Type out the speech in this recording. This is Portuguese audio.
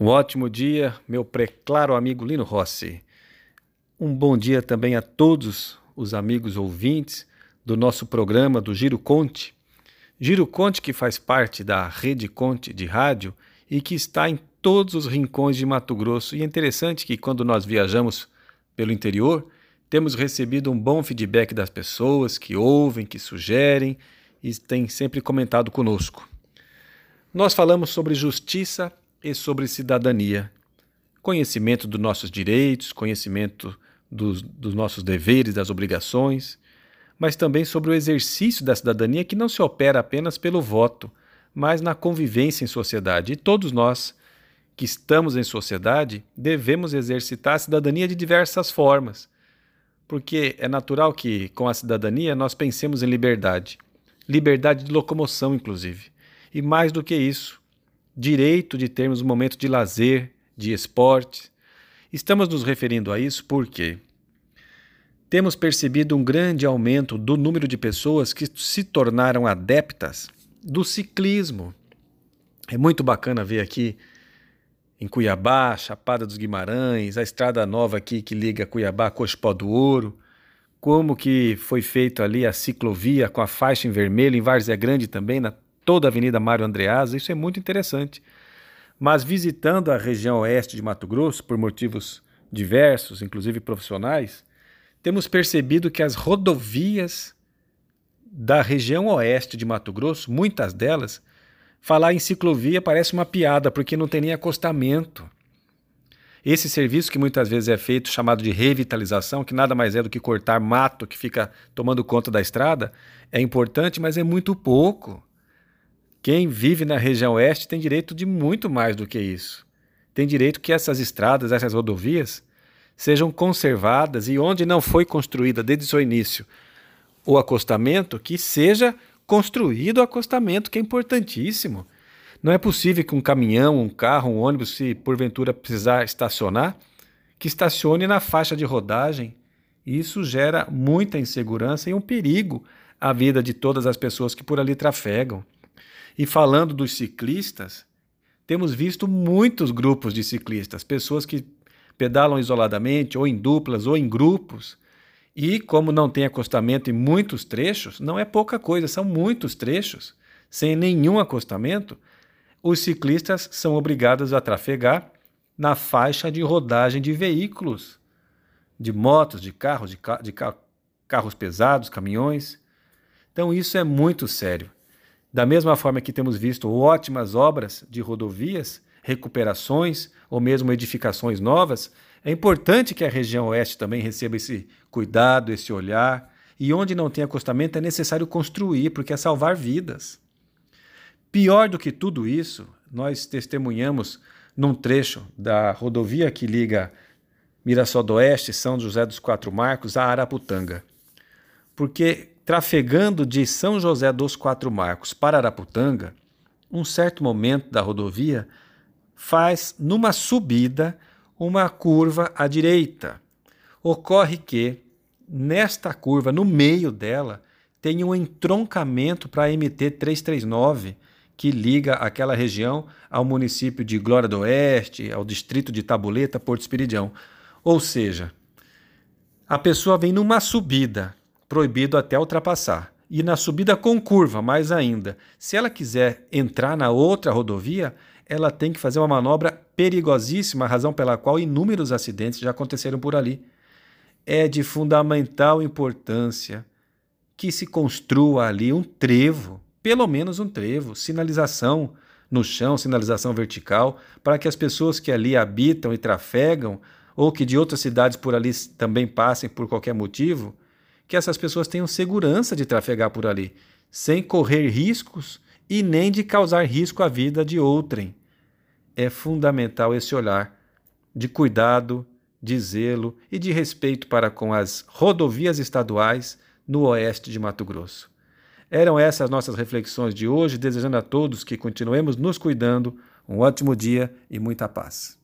Um ótimo dia, meu preclaro amigo Lino Rossi. Um bom dia também a todos os amigos ouvintes do nosso programa do Giro Conte. Giro Conte que faz parte da Rede Conte de rádio e que está em todos os rincões de Mato Grosso. E é interessante que quando nós viajamos pelo interior, temos recebido um bom feedback das pessoas que ouvem, que sugerem e têm sempre comentado conosco. Nós falamos sobre justiça e sobre cidadania. Conhecimento dos nossos direitos, conhecimento dos, dos nossos deveres, das obrigações, mas também sobre o exercício da cidadania que não se opera apenas pelo voto, mas na convivência em sociedade. E todos nós que estamos em sociedade devemos exercitar a cidadania de diversas formas, porque é natural que com a cidadania nós pensemos em liberdade, liberdade de locomoção, inclusive. E mais do que isso, direito de termos um momento de lazer, de esporte. Estamos nos referindo a isso porque temos percebido um grande aumento do número de pessoas que se tornaram adeptas do ciclismo. É muito bacana ver aqui em Cuiabá, Chapada dos Guimarães, a estrada nova aqui que liga Cuiabá a Cochipó do Ouro, como que foi feito ali a ciclovia com a faixa em vermelho em Várzea Grande também, na toda a Avenida Mário Andreasa, isso é muito interessante. Mas visitando a região oeste de Mato Grosso, por motivos diversos, inclusive profissionais, temos percebido que as rodovias da região oeste de Mato Grosso, muitas delas, falar em ciclovia parece uma piada, porque não tem nem acostamento. Esse serviço que muitas vezes é feito, chamado de revitalização, que nada mais é do que cortar mato que fica tomando conta da estrada, é importante, mas é muito pouco. Quem vive na região oeste tem direito de muito mais do que isso. Tem direito que essas estradas, essas rodovias, sejam conservadas e onde não foi construída desde o seu início o acostamento, que seja construído o acostamento, que é importantíssimo. Não é possível que um caminhão, um carro, um ônibus, se porventura precisar estacionar, que estacione na faixa de rodagem. Isso gera muita insegurança e um perigo à vida de todas as pessoas que por ali trafegam. E falando dos ciclistas, temos visto muitos grupos de ciclistas, pessoas que pedalam isoladamente, ou em duplas, ou em grupos. E como não tem acostamento em muitos trechos, não é pouca coisa, são muitos trechos, sem nenhum acostamento, os ciclistas são obrigados a trafegar na faixa de rodagem de veículos, de motos, de carros, de, ca de ca carros pesados, caminhões. Então isso é muito sério. Da mesma forma que temos visto ótimas obras de rodovias, recuperações ou mesmo edificações novas, é importante que a região oeste também receba esse cuidado, esse olhar. E onde não tem acostamento é necessário construir, porque é salvar vidas. Pior do que tudo isso, nós testemunhamos num trecho da rodovia que liga Mirassol do Oeste, São José dos Quatro Marcos, a Araputanga. Porque trafegando de São José dos Quatro Marcos para Araputanga, um certo momento da rodovia faz numa subida uma curva à direita. Ocorre que nesta curva, no meio dela, tem um entroncamento para a MT 339 que liga aquela região ao município de Glória do Oeste, ao distrito de Tabuleta, Porto Espiridião. Ou seja, a pessoa vem numa subida proibido até ultrapassar. E na subida com curva, mais ainda. Se ela quiser entrar na outra rodovia, ela tem que fazer uma manobra perigosíssima, razão pela qual inúmeros acidentes já aconteceram por ali. É de fundamental importância que se construa ali um trevo, pelo menos um trevo, sinalização no chão, sinalização vertical, para que as pessoas que ali habitam e trafegam, ou que de outras cidades por ali também passem por qualquer motivo, que essas pessoas tenham segurança de trafegar por ali, sem correr riscos e nem de causar risco à vida de outrem. É fundamental esse olhar de cuidado, de zelo e de respeito para com as rodovias estaduais no oeste de Mato Grosso. Eram essas nossas reflexões de hoje, desejando a todos que continuemos nos cuidando. Um ótimo dia e muita paz.